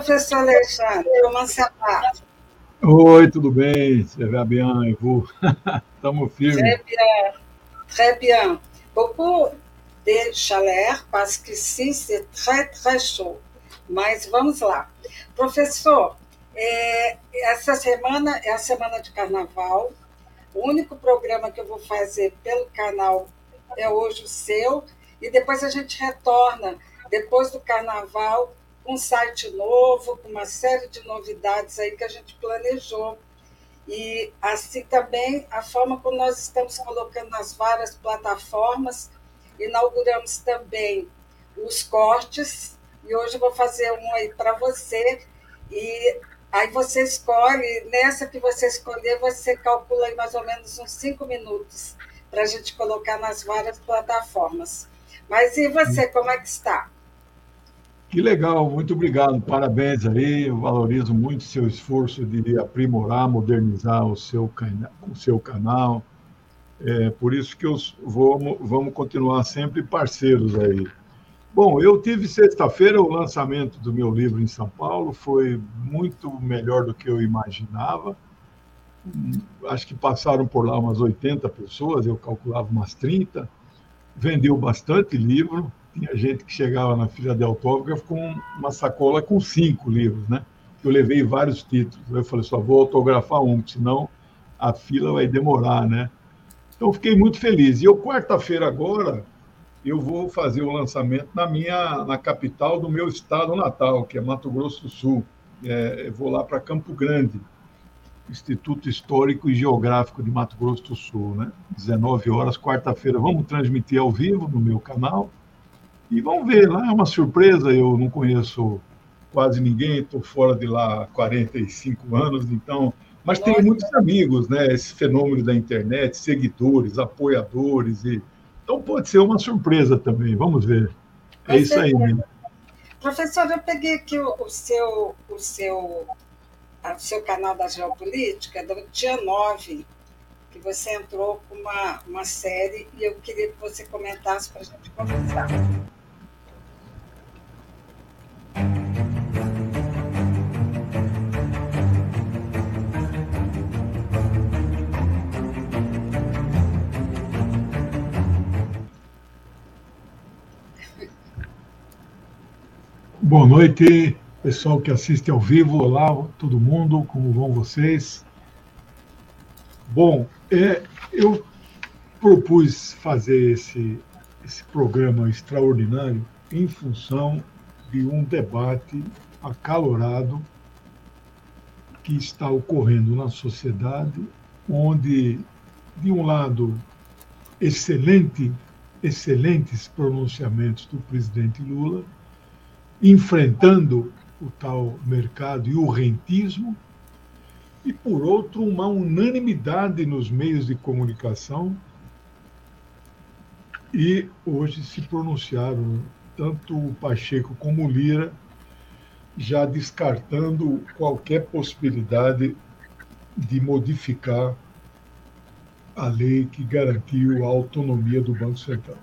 Professor Alexandre. Você está? Oi, tudo bem? C'est va bien, et vous? Estamos firmes. Très bien. Très bien. Beaucoup de chaleur, parce que sim, c'est très, très chaud. Mas vamos lá. Professor, é, essa semana é a semana de carnaval. O único programa que eu vou fazer pelo canal é hoje o seu. E depois a gente retorna, depois do carnaval, um site novo, com uma série de novidades aí que a gente planejou. E assim também a forma como nós estamos colocando nas várias plataformas, inauguramos também os cortes, e hoje eu vou fazer um aí para você, e aí você escolhe, nessa que você escolher, você calcula aí mais ou menos uns cinco minutos para a gente colocar nas várias plataformas. Mas e você, como é que está? Que legal, muito obrigado, parabéns aí. Eu valorizo muito seu esforço de aprimorar, modernizar o seu, cana o seu canal. É por isso que eu vou, vamos continuar sempre parceiros aí. Bom, eu tive sexta-feira o lançamento do meu livro em São Paulo, foi muito melhor do que eu imaginava. Acho que passaram por lá umas 80 pessoas, eu calculava umas 30. Vendeu bastante livro, tinha gente que chegava na fila de autógrafo com uma sacola com cinco livros, né? Eu levei vários títulos. Eu falei, só vou autografar um, senão a fila vai demorar, né? Então, fiquei muito feliz. E eu, quarta-feira agora, eu vou fazer o lançamento na minha, na capital do meu estado natal, que é Mato Grosso do Sul. É, eu vou lá para Campo Grande, Instituto Histórico e Geográfico de Mato Grosso do Sul, né? 19 horas, quarta-feira. Vamos transmitir ao vivo no meu canal. E vamos ver, lá é uma surpresa, eu não conheço quase ninguém, estou fora de lá há 45 anos, então. Mas tenho muitos amigos, né? Esse fenômeno da internet, seguidores, apoiadores, e então pode ser uma surpresa também. Vamos ver. É isso aí. Né? Professor, eu peguei aqui o, o seu, o seu, o seu canal da Geopolítica, do dia 9, que você entrou com uma, uma série, e eu queria que você comentasse para a gente conversar. Boa noite, pessoal que assiste ao vivo. Olá, todo mundo, como vão vocês? Bom, é, eu propus fazer esse, esse programa extraordinário em função de um debate acalorado que está ocorrendo na sociedade, onde, de um lado, excelente, excelentes pronunciamentos do presidente Lula, enfrentando o tal mercado e o rentismo, e, por outro, uma unanimidade nos meios de comunicação. E hoje se pronunciaram tanto o Pacheco como o Lira, já descartando qualquer possibilidade de modificar a lei que garantiu a autonomia do Banco Central.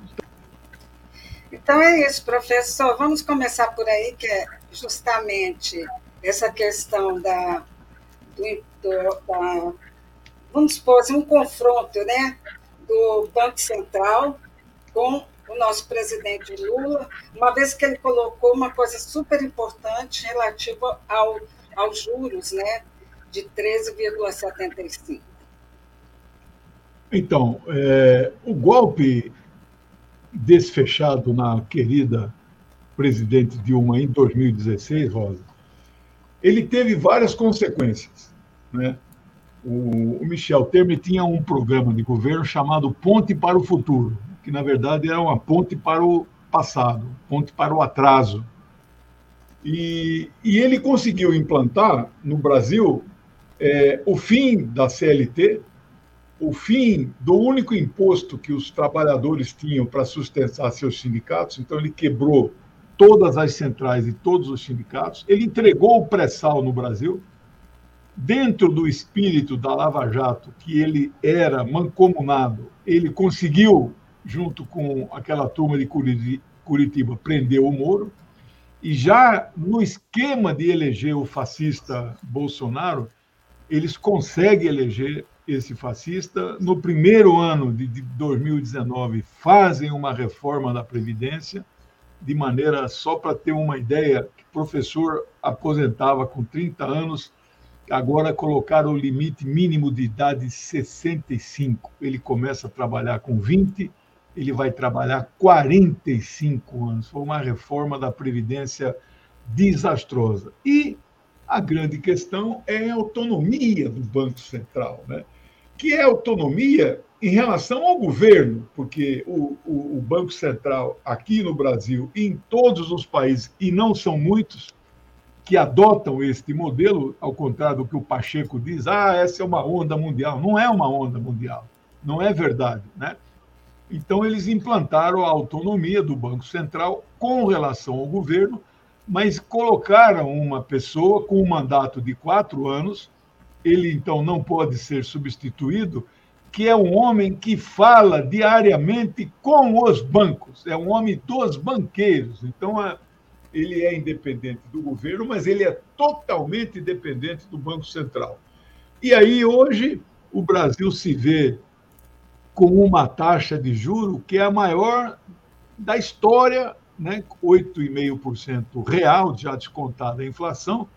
Então é isso, professor. Vamos começar por aí, que é justamente essa questão da, do, da vamos supor, assim, um confronto né, do Banco Central com o nosso presidente Lula, uma vez que ele colocou uma coisa super importante relativa ao, aos juros né, de 13,75. Então, é, o golpe desfechado na querida presidente Dilma em 2016, Rosa, ele teve várias consequências. Né? O, Michel Temer tinha um programa de governo chamado Ponte para o Futuro, que na verdade era uma ponte para o passado, ponte para o atraso. E, e ele conseguiu implantar no Brasil é, o fim da CLT, o fim do único imposto que os trabalhadores tinham para sustentar seus sindicatos, então ele quebrou todas as centrais e todos os sindicatos, ele entregou o pré-sal no Brasil, dentro do espírito da Lava Jato, que ele era mancomunado, ele conseguiu, junto com aquela turma de Curitiba, prender o Moro, E já no esquema de eleger o fascista Bolsonaro, eles conseguem eleger esse fascista. No primeiro ano de 2019, fazem uma reforma da Previdência, de maneira, só para ter uma ideia, que professor aposentava com 30 anos, agora colocaram o limite mínimo de idade 65. Ele começa a trabalhar com 20, ele vai trabalhar 45 anos. Foi uma reforma da Previdência desastrosa. E a grande questão é a autonomia do Banco Central, né? Que é autonomia em relação ao governo, porque o, o, o, Banco Central aqui no Brasil e em todos os países, e não são muitos, que adotam este modelo, ao contrário do que o Pacheco diz, ah, essa é uma onda mundial. Não é uma onda mundial, não é verdade. Né? Então, eles implantaram a autonomia do Banco Central com relação ao governo, mas colocaram uma pessoa com um mandato de quatro anos, ele então não pode ser substituído, que é um homem que fala diariamente com os bancos, é um homem dos banqueiros. Então, ele é independente do governo, mas ele é totalmente dependente do Banco Central. E aí, hoje, o Brasil se vê com uma taxa de juro que é a maior da história né, 8,5% real, já descontada a inflação.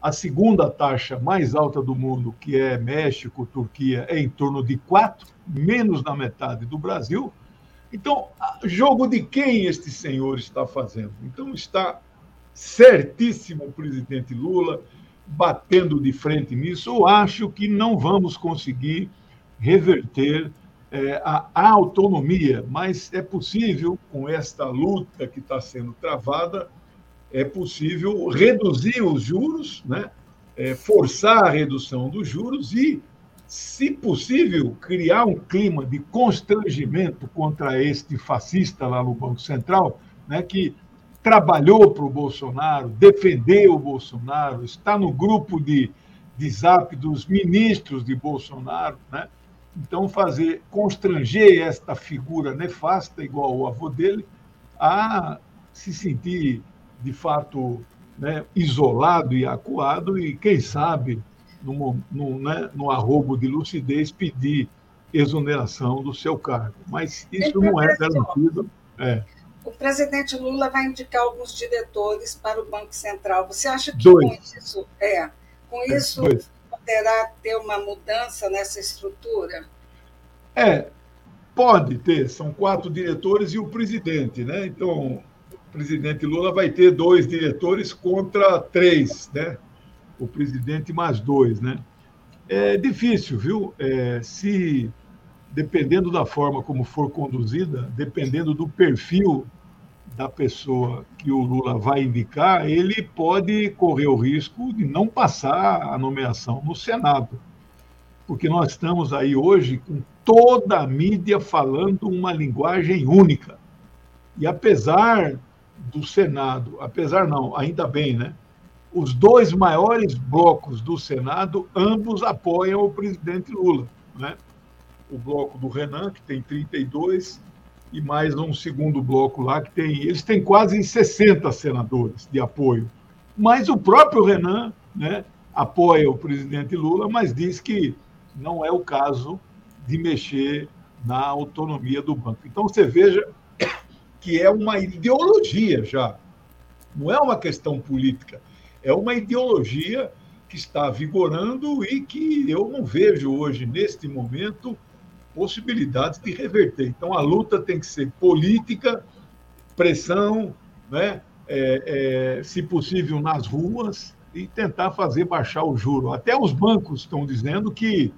A segunda taxa mais alta do mundo, que é México, Turquia, é em torno de 4%, menos da metade do Brasil. Então, jogo de quem este senhor está fazendo? Então, está certíssimo o presidente Lula batendo de frente nisso. Eu acho que não vamos conseguir reverter é, a, a, autonomia, mas é possível, com esta luta que está sendo travada, é possível reduzir os juros, né? É, forçar a redução dos juros e, se possível, criar um clima de constrangimento contra este fascista lá no Banco Central, né? que trabalhou para o Bolsonaro, defendeu o Bolsonaro, está no grupo de, de zap dos ministros de Bolsonaro, né? Então, fazer, constranger esta figura nefasta, igual o avô dele, a se sentir, de fato, né, isolado e acuado, e, quem sabe, no, no, né, arrobo de lucidez, pedir exoneração do seu cargo. Mas isso não é garantido. É. O presidente Lula vai indicar alguns diretores para o Banco Central. Você acha que dois. com isso, é, com é, isso dois poderá ter uma mudança nessa estrutura? É, pode ter. São quatro diretores e o presidente, né? Então, presidente Lula vai ter dois diretores contra três, né? O presidente mais dois, né? É difícil, viu? É, se dependendo da forma como for conduzida, dependendo do perfil da pessoa que o Lula vai indicar, ele pode correr o risco de não passar a nomeação no Senado. Porque nós estamos aí hoje com toda a mídia falando uma linguagem única. E apesar do Senado, apesar não, ainda bem, né? Os dois maiores blocos do Senado, ambos apoiam o presidente Lula, né? O bloco do Renan, que tem 32, e mais um segundo bloco lá que tem. Eles têm quase 60 senadores de apoio. Mas o próprio Renan né, apoia o presidente Lula, mas diz que não é o caso de mexer na autonomia do banco. Então você veja que é uma ideologia já, não é uma questão política, é uma ideologia que está vigorando e que eu não vejo hoje, neste momento, possibilidades de reverter. Então, a luta tem que ser política, pressão, né? É, é, se possível, nas ruas, e tentar fazer baixar o juro. Até os bancos estão dizendo que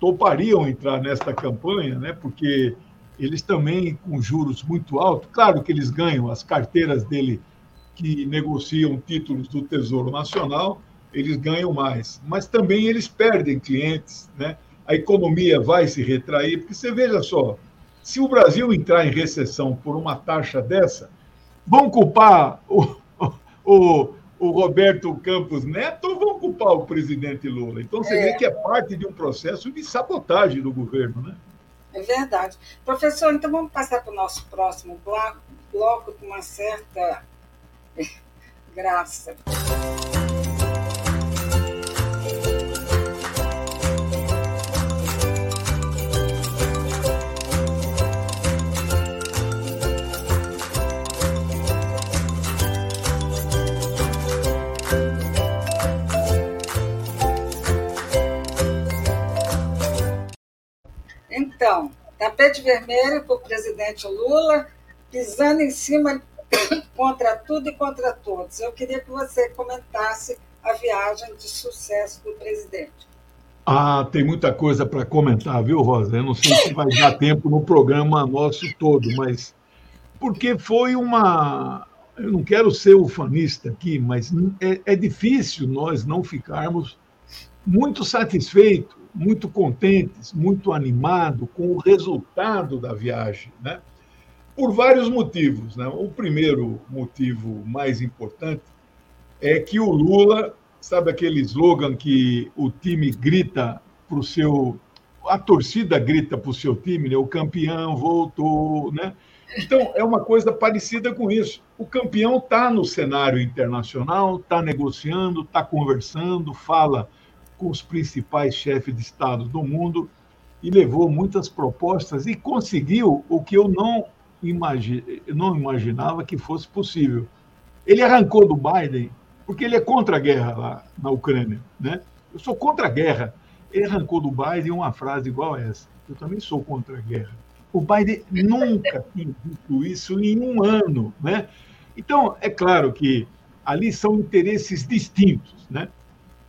topariam entrar nesta campanha, né? porque eles também, com juros muito altos, claro que eles ganham as carteiras dele que negociam títulos do Tesouro Nacional, eles ganham mais, mas também eles perdem clientes, né? a economia vai se retrair, porque você veja só, se o Brasil entrar em recessão por uma taxa dessa, vão culpar o, o, o Roberto Campos Neto ou vão culpar o presidente Lula? Então você é. vê que é parte de um processo de sabotagem do governo, né? É verdade. Professor, então vamos passar para o nosso próximo bloco, bloco com uma certa graça. Então, tapete vermelho para o presidente Lula, pisando em cima contra tudo e contra todos. Eu queria que você comentasse a viagem de sucesso do presidente. Ah, tem muita coisa para comentar, viu, Rosa? Eu não sei se vai dar tempo no programa nosso todo, mas porque foi uma. Eu não quero ser ufanista aqui, mas é, é difícil nós não ficarmos muito satisfeitos muito contentes, muito animados com o resultado da viagem, né? Por vários motivos, né? O primeiro motivo mais importante é que o Lula, sabe aquele slogan que o time grita para o seu, a torcida grita para o seu time, né? O campeão voltou, né? Então, é uma coisa parecida com isso. O campeão está no cenário internacional, está negociando, está conversando, fala com os principais chefes de Estado do mundo e levou muitas propostas e conseguiu o que eu não, imagi não imaginava que fosse possível. Ele arrancou do Biden porque ele é contra a guerra lá na Ucrânia. Né? Eu sou contra a guerra. Ele arrancou do Biden uma frase igual a essa. Eu também sou contra a guerra. O Biden nunca tinha dito isso em um ano. Né? Então, é claro que ali são interesses distintos. Né?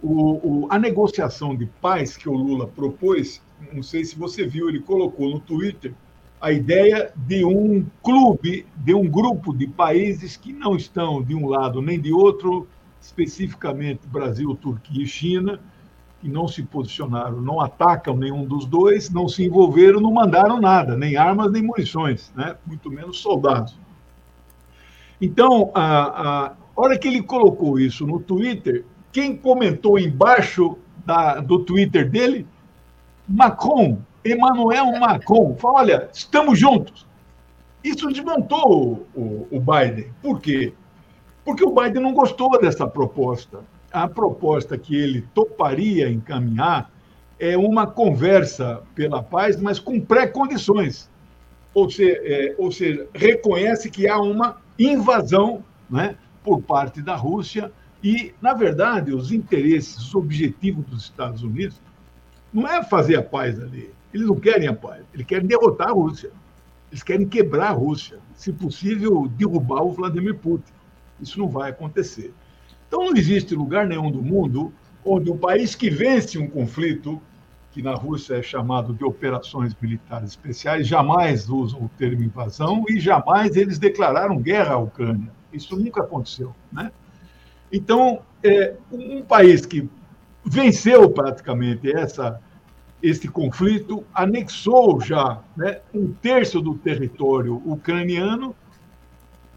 O, o, a negociação de paz que o Lula propôs, não sei se você viu, ele colocou no Twitter a ideia de um clube, de um grupo de países que não estão de um lado nem de outro, especificamente Brasil, Turquia e China, que não se posicionaram, não atacam nenhum dos dois, não se envolveram, não mandaram nada, nem armas nem munições, né? muito menos soldados. Então, a, a hora que ele colocou isso no Twitter, quem comentou embaixo da, do Twitter dele? Macron, Emmanuel Macron. Fala, olha, estamos juntos. Isso desmontou o, o Biden. Por quê? Porque o Biden não gostou dessa proposta. A proposta que ele toparia encaminhar é uma conversa pela paz, mas com pré-condições. Ou, é, ou seja, reconhece que há uma invasão né, por parte da Rússia e, na verdade, os interesses, os objetivos dos Estados Unidos não é fazer a paz ali. Eles não querem a paz, eles querem derrotar a Rússia. Eles querem quebrar a Rússia, se possível, derrubar o Vladimir Putin. Isso não vai acontecer. Então, não existe lugar nenhum do mundo onde um país que vence um conflito, que na Rússia é chamado de operações militares especiais, jamais usam o termo invasão e jamais eles declararam guerra à Ucrânia. Isso nunca aconteceu, né? Então, é, um país que venceu praticamente essa, esse conflito, anexou já né, um terço do território ucraniano.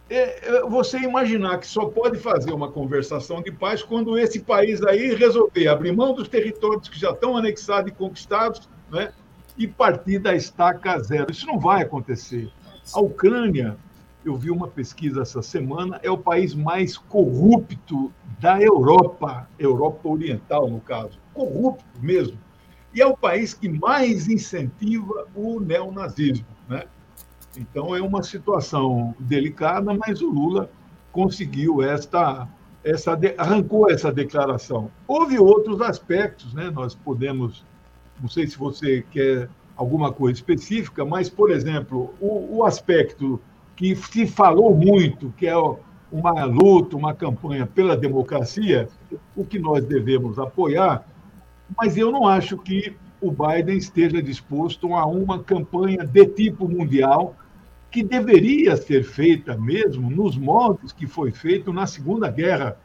É, é, você imaginar que só pode fazer uma conversação de paz quando esse país aí resolver abrir mão dos territórios que já estão anexados e conquistados né, e partir da estaca zero. Isso não vai acontecer. A Ucrânia eu vi uma pesquisa essa semana, é o país mais corrupto da Europa, Europa Oriental, no caso. Corrupto mesmo. E é o país que mais incentiva o neonazismo. Né? Então, é uma situação delicada, mas o Lula conseguiu esta. essa arrancou essa declaração. Houve outros aspectos, né? nós podemos. Não sei se você quer alguma coisa específica, mas, por exemplo, o, o aspecto que se falou muito, que é uma luta, uma campanha pela democracia, o que nós devemos apoiar, mas eu não acho que o Biden esteja disposto a uma campanha de tipo mundial que deveria ser feita mesmo nos modos que foi feito na Segunda Guerra,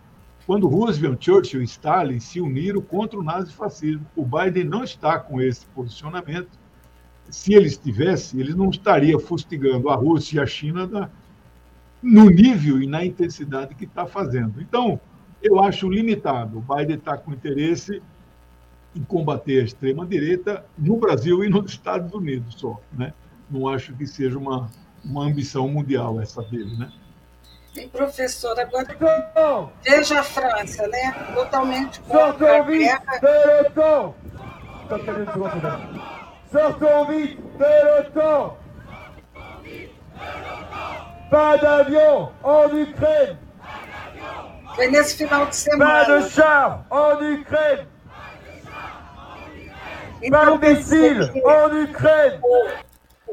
quando Roosevelt, Churchill e Stalin se uniram contra o nazifascismo. O Biden não está com esse posicionamento se ele estivesse, ele não estaria fustigando a Rússia e a China na, no nível e na intensidade que está fazendo. Então, eu acho limitado. O Biden está com interesse em combater a extrema-direita no Brasil e nos Estados Unidos só. Né? Não acho que seja uma, uma ambição mundial essa dele. Né? E, professor, agora veja a França, né? Totalmente contra a guerra. Sortons vite peloton Pas d'avion en Ukraine. Foi nesse final de semana. Pas de char en Ukraine. Então, Pas de missile en Ukraine.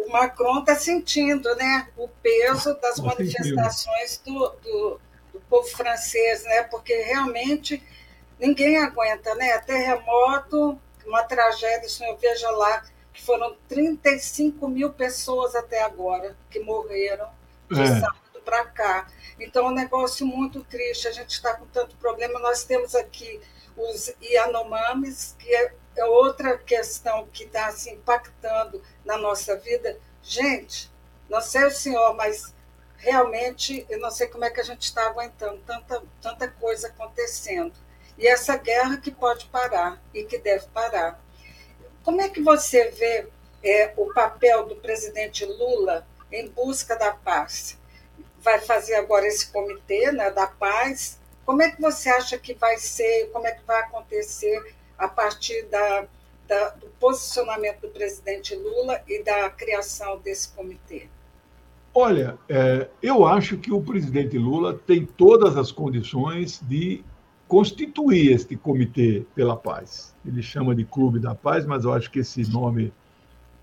o Macron está sentindo né, o peso das manifestações do, do, do, povo francês, né, porque realmente ninguém aguenta, né? Terremoto, uma tragédia, o senhor veja lá, foram 35 mil pessoas até agora que morreram de é. sábado para cá. Então, é um negócio muito triste. A gente está com tanto problema. Nós temos aqui os Yanomamis, que é é outra questão que está assim, impactando na nossa vida. Gente, não sei o senhor, mas realmente eu não sei como é que a gente está aguentando tanta, tanta coisa acontecendo. E essa guerra que pode parar e que deve parar. Como é que você vê é, o papel do presidente Lula em busca da paz? Vai fazer agora esse comitê né, da paz. Como é que você acha que vai ser, como é que vai acontecer a partir da, da, do posicionamento do presidente Lula e da criação desse comitê? Olha, é, eu acho que o presidente Lula tem todas as condições de constituir este Comitê pela Paz. Ele chama de Clube da Paz, mas eu acho que esse nome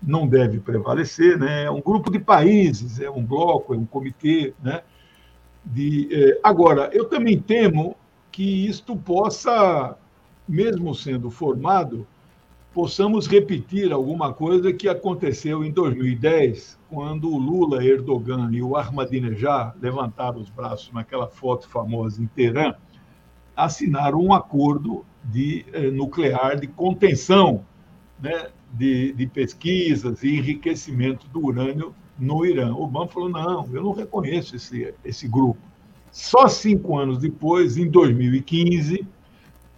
não deve prevalecer, né? É um grupo de países, é um bloco, é um comitê, né? De, é... agora, eu também temo que isto possa mesmo sendo formado, possamos repetir alguma coisa que aconteceu em 2010, quando o Lula, Erdogan e o Ahmadinejad levantaram os braços naquela foto famosa em Teherã, assinaram um acordo de eh, nuclear de contenção né, de, de pesquisas e enriquecimento do urânio no Irã. O Obama falou: não, eu não reconheço esse, esse grupo. Só cinco anos depois, em 2015,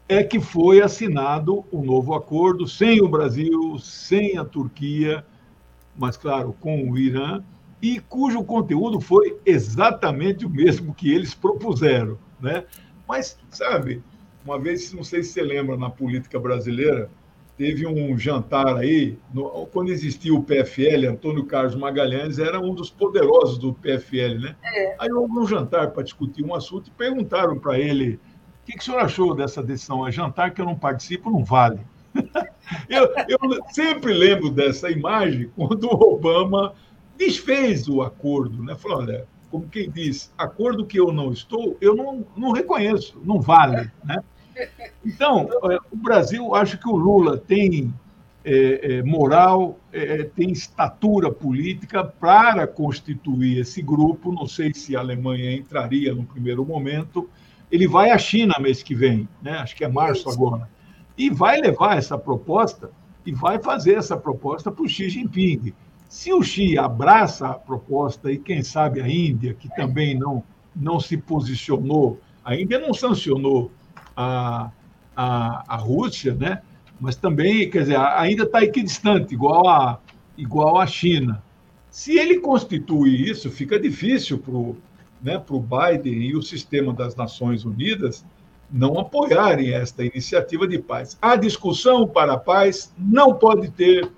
é que foi assinado um novo acordo sem o Brasil, sem a Turquia, mas, claro, com o Irã, e cujo conteúdo foi exatamente o mesmo que eles propuseram. Né? Mas, sabe, uma vez, não sei se você lembra, na política brasileira, teve um jantar aí, no, quando existia o PFL, Antônio Carlos Magalhães era um dos poderosos do PFL, né? É. Aí houve um jantar para discutir um assunto e perguntaram para ele que, que o senhor achou dessa decisão? É jantar que eu não participo, não vale. eu, eu sempre lembro dessa imagem quando o Obama desfez o acordo, né? Falou, olha, como quem diz, acordo que eu não estou, eu não, não reconheço, não vale, né? Então, é, o Brasil, acho que o Lula tem é, é, moral, é, tem estatura política para constituir esse grupo. Não sei se a Alemanha entraria no primeiro momento, ele vai à China mês que vem, né? acho que é março agora, e vai levar essa proposta e vai fazer essa proposta para o Xi Jinping. Se o Xi abraça a proposta, e quem sabe a Índia, que também não, não se posicionou, a Índia não sancionou a, a, a Rússia, né? mas também, quer dizer, ainda está equidistante, igual a, igual a China. Se ele constitui isso, fica difícil para o né, para o Biden e o sistema das Nações Unidas não apoiarem esta iniciativa de paz. A discussão para a paz não pode ter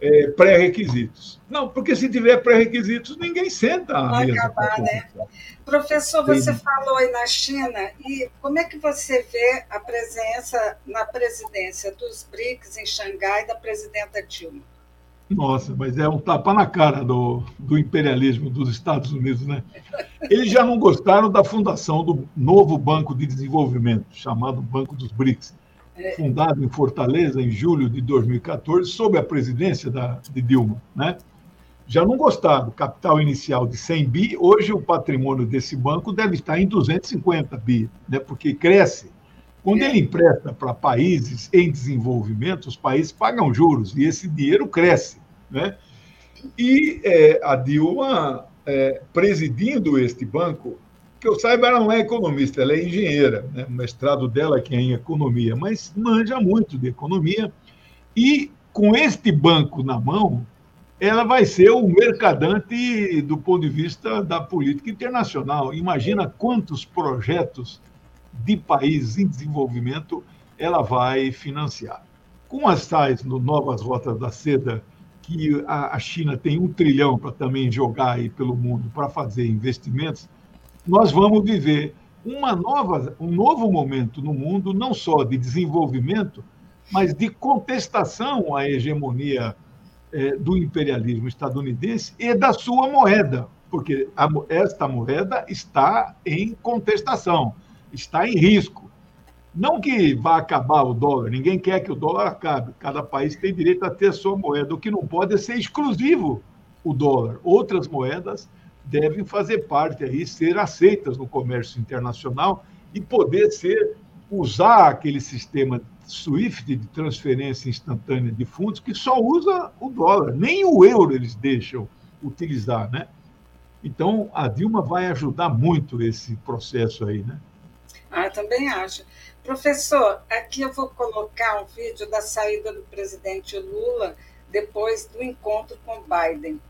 é, pré-requisitos. Não, porque se tiver pré-requisitos, ninguém senta à Vai mesa. Acabar, né? Professor, você Sim. falou aí na China, e como é que você vê a presença na presidência dos BRICS em Xangai da presidenta Dilma? Nossa, mas é um tapa na cara do, do imperialismo dos Estados Unidos, né? Eles já não gostaram da fundação do novo Banco de Desenvolvimento, chamado Banco dos BRICS, fundado em Fortaleza em julho de 2014, sob a presidência da, de Dilma, né? Já não gostaram. Capital inicial de 100 bi, hoje o patrimônio desse banco deve estar em 250 bi, né? Porque cresce quando ele empresta para países em desenvolvimento, os países pagam juros e esse dinheiro cresce. Né? E é, a Dilma, é, presidindo este banco, que eu saiba, ela não é economista, ela é engenheira. Né? O mestrado dela que é em economia, mas manja muito de economia. E com este banco na mão, ela vai ser o mercadante do ponto de vista da política internacional. Imagina quantos projetos de países em desenvolvimento ela vai financiar. Com as tais no novas rotas da seda, que a China tem um trilhão para também jogar aí pelo mundo para fazer investimentos, nós vamos viver uma nova, um novo momento no mundo, não só de desenvolvimento, mas de contestação à hegemonia é, do imperialismo estadunidense e da sua moeda, porque a, esta moeda está em contestação, está em risco. Não que vá acabar o dólar, ninguém quer que o dólar acabe, cada país tem direito a ter a sua moeda. O que não pode é ser exclusivo o dólar. Outras moedas devem fazer parte aí, ser aceitas no comércio internacional e poder ser usar aquele sistema SWIFT de transferência instantânea de fundos que só usa o dólar, nem o euro eles deixam utilizar, né? Então a Dilma vai ajudar muito esse processo aí, né? Ah, também acho. Professor, aqui eu vou colocar um vídeo da saída do presidente Lula depois do encontro com Biden.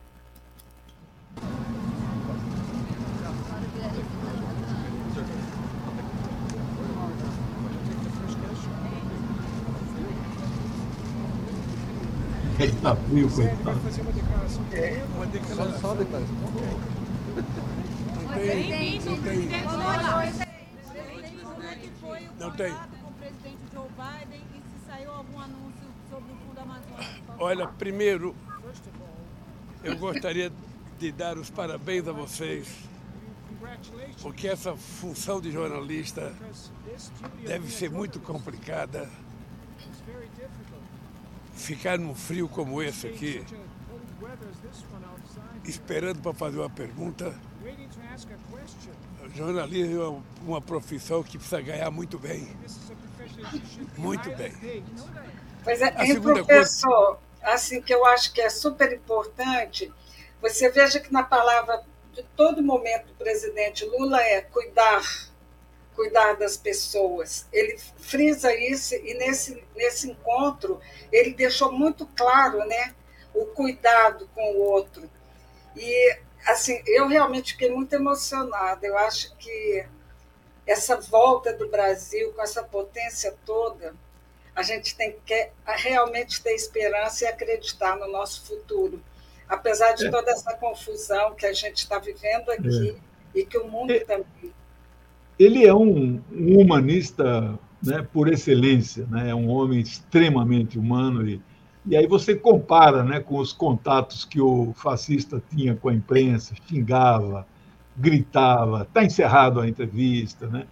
Ele tá frio, coitado. Vai fazer uma declaração. É, uma declaração. Só, só declaração. Não tem. Não tem. Não tem. Com o presidente Joe Biden e se saiu algum anúncio sobre o Fundo Amazônico. Olha, primeiro, eu gostaria de dar os parabéns a vocês, porque essa função de jornalista deve ser muito complicada ficar num frio como esse aqui, esperando para fazer uma pergunta. Jornalismo é uma profissão que precisa ganhar muito bem. Muito bem. Pois é, e professor, coisa... assim que eu acho que é super importante, você veja que na palavra de todo momento do presidente Lula é cuidar cuidar das pessoas. Ele frisa isso e nesse, nesse encontro ele deixou muito claro né, o cuidado com o outro. E assim, eu realmente fiquei muito emocionada. Eu acho que essa volta do Brasil com essa potência toda, a gente tem que realmente ter esperança e acreditar no nosso futuro. Apesar de é. toda essa confusão que a gente está vivendo aqui é. e que o mundo é. também ele é um, um humanista né, por excelência, né? é um homem extremamente humano. E, e aí você compara né, com os contatos que o fascista tinha com a imprensa, xingava, gritava, está encerrado a entrevista. Né?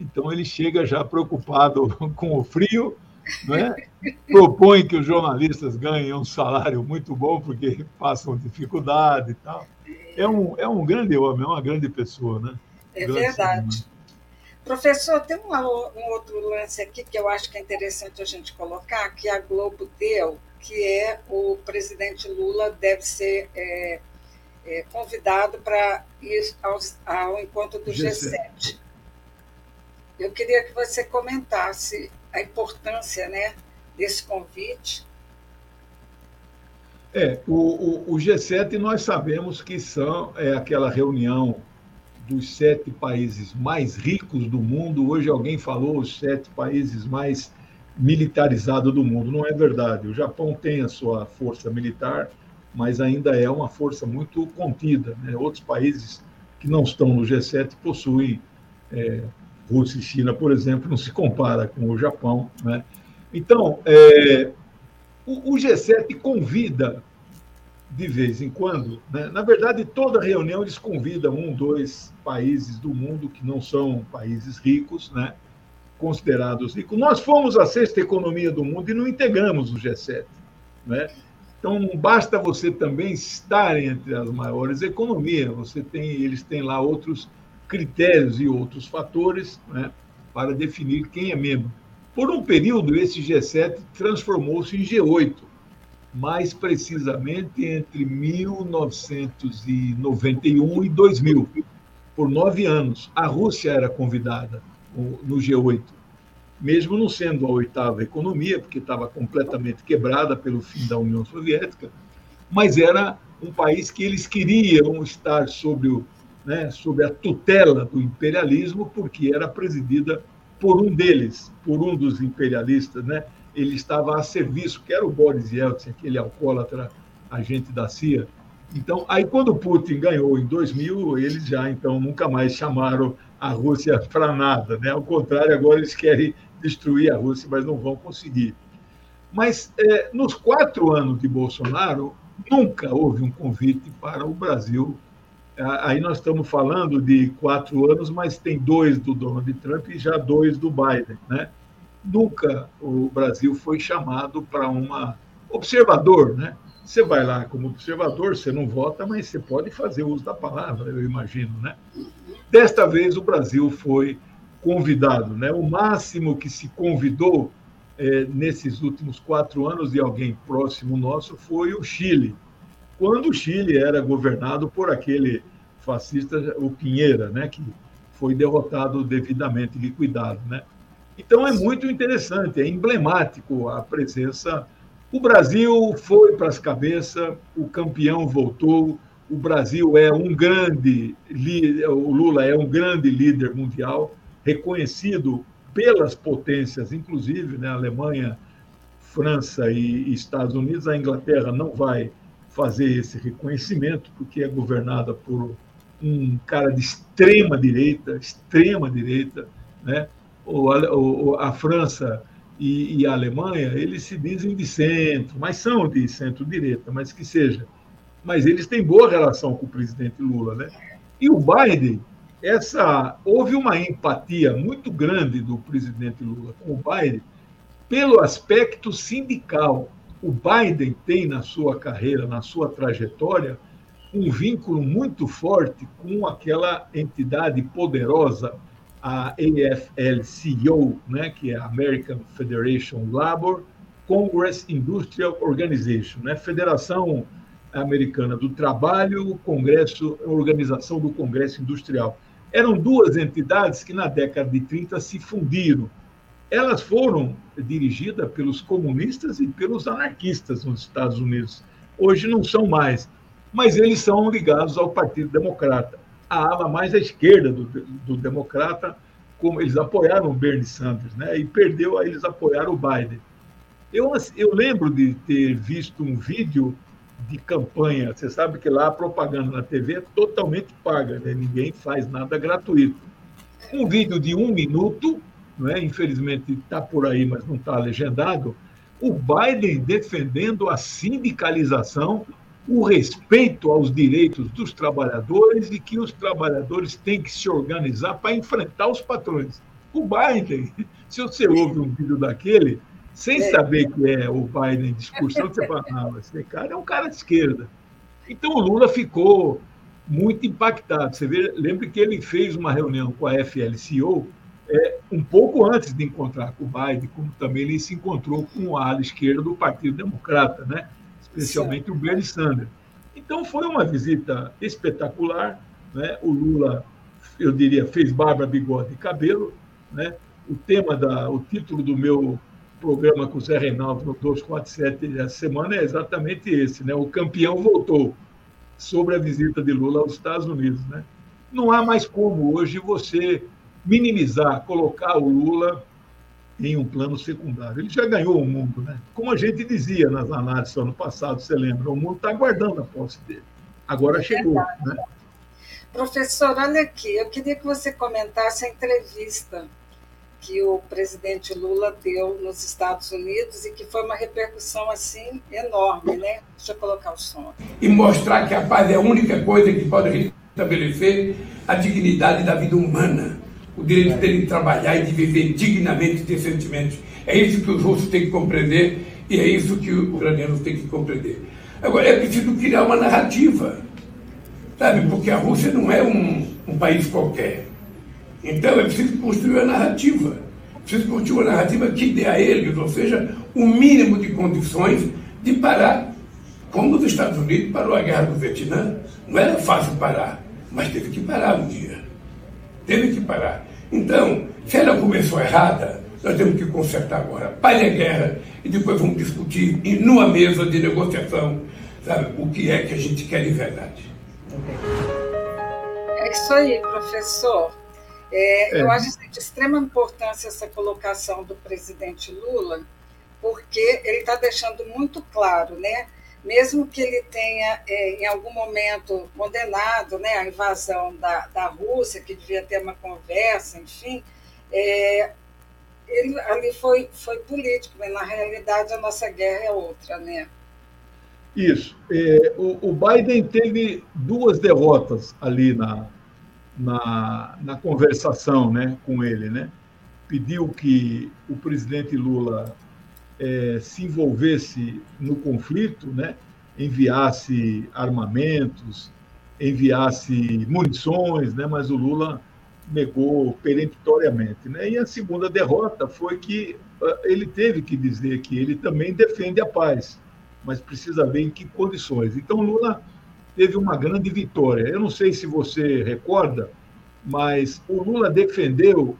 Então ele chega já preocupado com o frio, né? propõe que os jornalistas ganhem um salário muito bom porque passam dificuldade e tal. É um, é um grande homem, é uma grande pessoa. Né? É verdade. Professor, tem um, um outro lance aqui que eu acho que é interessante a gente colocar, que a Globo deu, que é o presidente Lula deve ser é, é, convidado para ir aos, ao encontro do G7. G7. Eu queria que você comentasse a importância né, desse convite. É, o, o, o G7 nós sabemos que são é aquela reunião dos sete países mais ricos do mundo. Hoje alguém falou os sete países mais militarizados do mundo. Não é verdade. O Japão tem a sua força militar, mas ainda é uma força muito contida. Né? Outros países que não estão no G7 possuem. É, Rússia e China, por exemplo, não se compara com o Japão. Né? Então, é, o, o G7 convida de vez em quando. Né? Na verdade, toda reunião eles convidam um, dois países do mundo que não são países ricos, né? considerados ricos. Nós fomos a sexta economia do mundo e não integramos o G7. Né? Então, basta você também estar entre as maiores economias. Você tem, eles têm lá outros critérios e outros fatores né, para definir quem é membro. Por um período, esse G7 transformou-se em G8 mais precisamente entre 1991 e 2000, por nove anos. A Rússia era convidada no G8, mesmo não sendo a oitava economia, porque estava completamente quebrada pelo fim da União Soviética, mas era um país que eles queriam estar sobre, o, né, a tutela do imperialismo, porque era presidida por um deles, por um dos imperialistas, né? Ele estava a serviço, que era o Boris Yeltsin, aquele alcoólatra agente da CIA. Então, aí quando Putin ganhou em 2000, eles já então nunca mais chamaram a Rússia para nada, né? Ao contrário, agora eles querem destruir a Rússia, mas não vão conseguir. Mas é, nos quatro anos de Bolsonaro, nunca houve um convite para o Brasil. Aí nós estamos falando de quatro anos, mas tem dois do Donald Trump e já dois do Biden, né? Nunca o Brasil foi chamado para uma observador, né? Você vai lá como observador, você não vota, mas você pode fazer uso da palavra, eu imagino, né? Desta vez o Brasil foi convidado, né? O máximo que se convidou é, nesses últimos quatro anos de alguém próximo nosso foi o Chile, quando o Chile era governado por aquele fascista, o Pinheira, né, que foi derrotado devidamente, liquidado. Né? Então é muito interessante, é emblemático a presença. O Brasil foi para as cabeças, o campeão voltou, o Brasil é um grande, o Lula é um grande líder mundial, reconhecido pelas potências, inclusive né, Alemanha, França e Estados Unidos, a Inglaterra não vai fazer esse reconhecimento, porque é governada por um cara de extrema direita, extrema direita, né? O, a França e, e, a Alemanha, eles se dizem de centro, mas são de centro-direita, mas que seja. Mas eles têm boa relação com o presidente Lula, né? E o Biden, essa houve uma empatia muito grande do presidente Lula com o Biden pelo aspecto sindical. O Biden tem na sua carreira, na sua trajetória, um vínculo muito forte com aquela entidade poderosa, a AFL-CIO, né, que é a American Federation Labor Congress Industrial Organization, né, Federação Americana do Trabalho, Congresso, Organização do Congresso Industrial. Eram duas entidades que na década de 30 se fundiram. Elas foram dirigidas pelos comunistas e pelos anarquistas nos Estados Unidos. Hoje não são mais, mas eles são ligados ao Partido Democrata. A ala mais à esquerda do, do Democrata, como eles apoiaram o Bernie Sanders, né? E perdeu, aí eles apoiaram o Biden. Eu, eu lembro de ter visto um vídeo de campanha. Você sabe que lá a propaganda na TV é totalmente paga, né? ninguém faz nada gratuito. Um vídeo de um minuto, né? infelizmente está por aí, mas não está legendado, o Biden defendendo a sindicalização, o respeito aos direitos dos trabalhadores e que os trabalhadores têm que se organizar para enfrentar os patrões. O Biden, se você ouve um vídeo daquele, sem é. saber que é o Biden discussão, você fala, não, esse cara é um cara de esquerda. Então o Lula ficou muito impactado. Você vê, lembre que ele fez uma reunião com a FLCO é, um pouco antes de encontrar com o Biden, como também ele se encontrou com a ala esquerda do Partido Democrata, né? Especialmente o Bernie Sanders. Então foi uma visita espetacular. Né? O Lula, eu diria, fez barba, bigode e cabelo. Né? O tema da, o título do meu programa com o Zé Reinaldo no 247 essa semana é exatamente esse, né? O campeão voltou sobre a visita de Lula aos Estados Unidos, né? Não há mais como hoje você minimizar, colocar o Lula em um plano secundário. Ele já ganhou o mundo, né? Como a gente dizia nas análises do ano passado, você lembra, o mundo está aguardando a posse dele. Agora é chegou, né? Professor, olha aqui, eu queria que você comentasse a entrevista que o presidente Lula deu nos Estados Unidos e que foi uma repercussão assim enorme, né? Deixa eu colocar o som. E mostrar que a paz é a única coisa que pode restabelecer a dignidade da vida humana, o direito dele de trabalhar e de viver dignamente e decentemente. É isso que os russos têm que compreender e é isso que os ucranianos têm que compreender. Agora, é preciso criar uma narrativa, sabe? Porque a Rússia não é um, um país qualquer. Então é preciso construir uma narrativa. Preciso construir uma narrativa que dê a eles, ou seja, o mínimo de condições de parar. Como os Estados Unidos parou a guerra do Vietnã. Não era fácil parar, mas teve que parar um dia. Teve que parar. Então, se ela começou errada, nós temos que consertar agora. Pare a guerra e depois vamos discutir numa mesa de negociação sabe, o que é que a gente quer de verdade. É isso aí, professor. É, é. Eu acho de extrema importância essa colocação do presidente Lula, porque ele está deixando muito claro, né? Mesmo que ele tenha, é, em algum momento, condenado né, a invasão da, da Rússia, que devia ter uma conversa, enfim, é, ele ali foi, foi político, mas na realidade a nossa guerra é outra, né? Isso. É, o, o, Biden teve duas derrotas ali na, na, na conversação né, com ele, né? Pediu que o presidente Lula é, se envolvesse no conflito, né? enviasse armamentos, enviasse munições, né? mas o Lula negou peremptoriamente. Né? E a segunda derrota foi que uh, ele teve que dizer que ele também defende a paz, mas precisa ver em que condições. Então, Lula teve uma grande vitória. Eu não sei se você recorda, mas o Lula defendeu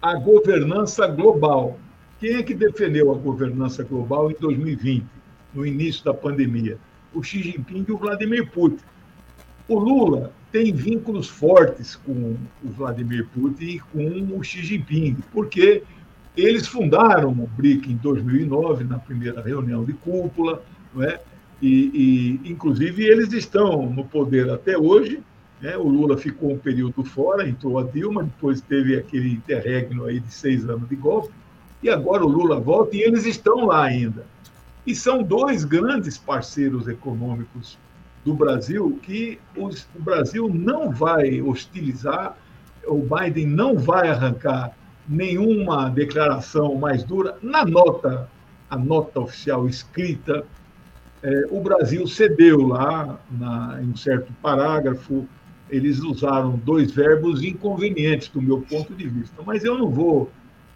a governança global. Quem é que defendeu a governança global em 2020, no início da pandemia? O Xi Jinping e o Vladimir Putin. O Lula tem vínculos fortes com o Vladimir Putin e com o Xi Jinping, porque eles fundaram o BRIC em 2009, na primeira reunião de cúpula, não é? e, e inclusive eles estão no poder até hoje. Né? O Lula ficou um período fora, entrou a Dilma, depois teve aquele interregno aí de seis anos de golpe, e agora o Lula volta e eles estão lá ainda. E são dois grandes parceiros econômicos do Brasil que os, o Brasil não vai hostilizar, o Biden não vai arrancar nenhuma declaração mais dura. Na nota, a nota oficial escrita, é, o Brasil cedeu lá, na, em um certo parágrafo, eles usaram dois verbos inconvenientes do meu ponto de vista, mas eu não vou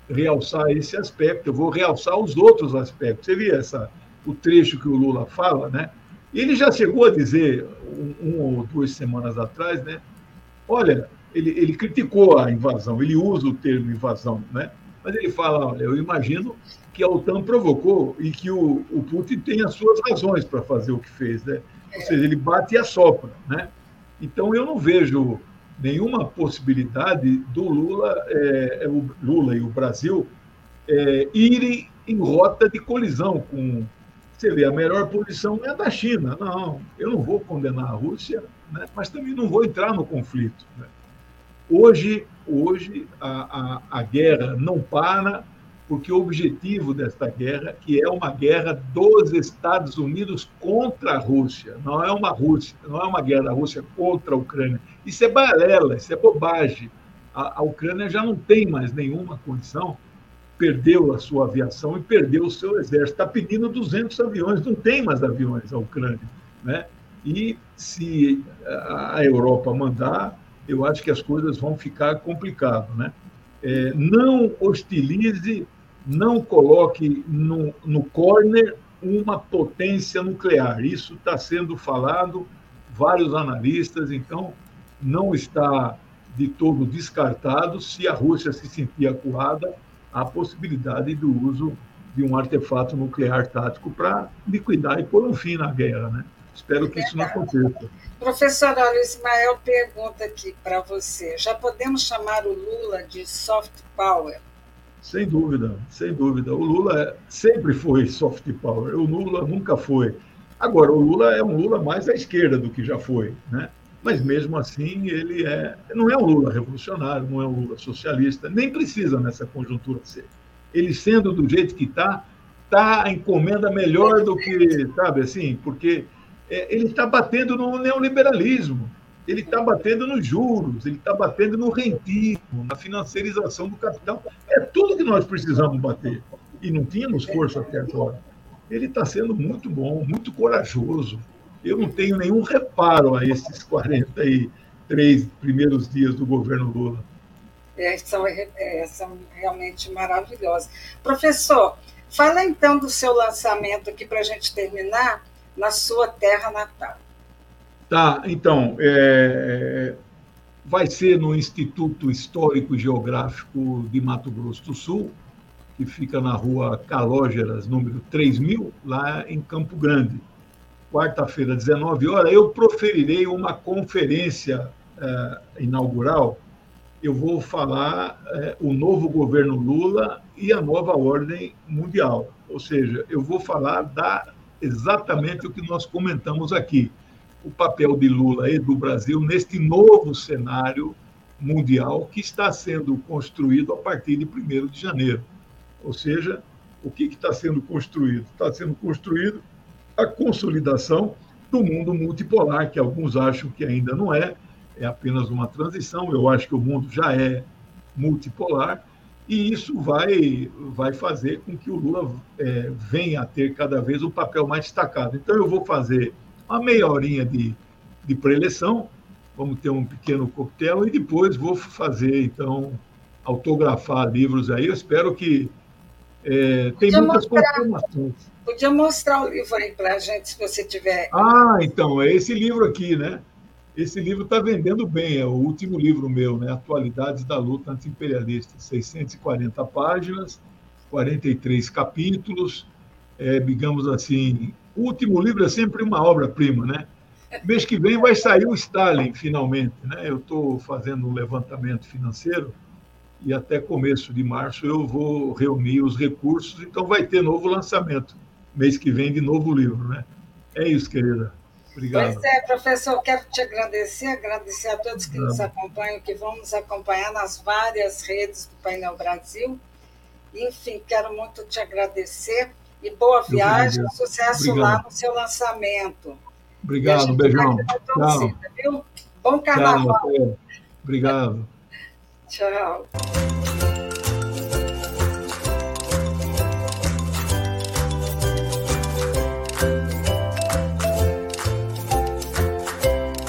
realçar esse aspecto, eu vou realçar os outros aspectos. Você viu essa, o trecho que o Lula fala, né? Ele já chegou a dizer, um, um ou duas semanas atrás, né? Olha, ele, ele criticou a invasão, ele usa o termo invasão, né? Mas ele fala, olha, eu imagino que a OTAN provocou e que o, o Putin tem as suas razões para fazer o que fez, né? Ou seja, ele bate e assopra, né? Então eu não vejo nenhuma possibilidade do Lula, é, é, o Lula e o Brasil é, irem em rota de colisão com. Você vê, a melhor posição é a da China. Não, eu não vou condenar a Rússia, né, mas também não vou entrar no conflito. Né? Hoje, hoje a, a, a guerra não para, porque o objetivo desta guerra, que é uma guerra dos Estados Unidos contra a Rússia, não é uma Rússia, não é uma guerra da Rússia contra a Ucrânia. Isso é balela, isso é bobagem. A, a Ucrânia já não tem mais nenhuma condição, perdeu a sua aviação e perdeu o seu exército. Está pedindo 200 aviões, não tem mais aviões a Ucrânia, né? E se a Europa mandar, eu acho que as coisas vão ficar complicadas, né? É, não hostilize não coloque no, no corner uma potência nuclear. Isso está sendo falado, vários analistas, então não está de todo descartado, se a Rússia se sentir acuada, a possibilidade do uso de um artefato nuclear tático para liquidar e pôr um fim na guerra. Né? Espero que isso não aconteça. Professor, olha, o Ismael pergunta aqui para você: já podemos chamar o Lula de soft power? Sem dúvida, sem dúvida. O Lula sempre foi soft power, o Lula nunca foi. Agora, o Lula é um Lula mais à esquerda do que já foi, né? Mas mesmo assim, ele é, não é um Lula revolucionário, não é um Lula socialista, nem precisa nessa conjuntura ser. Ele sendo do jeito que está, está a encomenda melhor do que, sabe assim, porque é, ele está batendo no neoliberalismo ele está batendo nos juros, ele está batendo no rentismo, na financiarização do capital. É tudo que nós precisamos bater. E não tínhamos força até agora. Ele está sendo muito bom, muito corajoso. Eu não tenho nenhum reparo a esses 43 primeiros dias do governo Lula. É, são, é, são realmente maravilhosos. Professor, fala então do seu lançamento aqui para a gente terminar, na sua terra natal. Tá, então, é, vai ser no Instituto Histórico e Geográfico de Mato Grosso do Sul, que fica na rua Calógeras, número 3000, lá em Campo Grande. quarta-feira, 19 horas, eu proferirei uma conferência uh, inaugural. Eu vou falar uh, o novo governo Lula e a nova ordem mundial. Ou seja, eu vou falar da exatamente o que nós comentamos aqui, o papel de Lula e do Brasil neste novo cenário mundial que está sendo construído a partir de 1 de janeiro. Ou seja, o que está sendo construído? Está sendo construído a consolidação do mundo multipolar, que alguns acham que ainda não é, é apenas uma transição. Eu acho que o mundo já é multipolar e isso vai, vai fazer com que o Lula é, venha a ter cada vez um papel mais destacado. Então, eu vou fazer uma meia horinha de, de preleção, vamos ter um pequeno coquetel e depois vou fazer, então, autografar livros aí. Eu espero que é, tem Podia muitas mostrar, confirmações. Podia mostrar o livro aí para a gente, se você tiver. Ah, então, é esse livro aqui, né? Esse livro está vendendo bem, é o último livro meu, né? Atualidades da Luta Antiimperialista. 640 páginas, 43 capítulos, é, digamos assim. O último livro é sempre uma obra-prima, né? Mês que vem vai sair o Stalin, finalmente. Né? Eu estou fazendo um levantamento financeiro e até começo de março eu vou reunir os recursos, então vai ter novo lançamento, mês que vem de novo livro, né? É isso, querida. Obrigado. Pois é, professor, quero te agradecer, agradecer a todos que nos acompanham, que vão nos acompanhar nas várias redes do Painel Brasil. Enfim, quero muito te agradecer e boa viagem, sucesso Obrigado. lá no seu lançamento. Obrigado, beijão. Torcida, Tchau. Bom carnaval. Tchau, Obrigado. Tchau.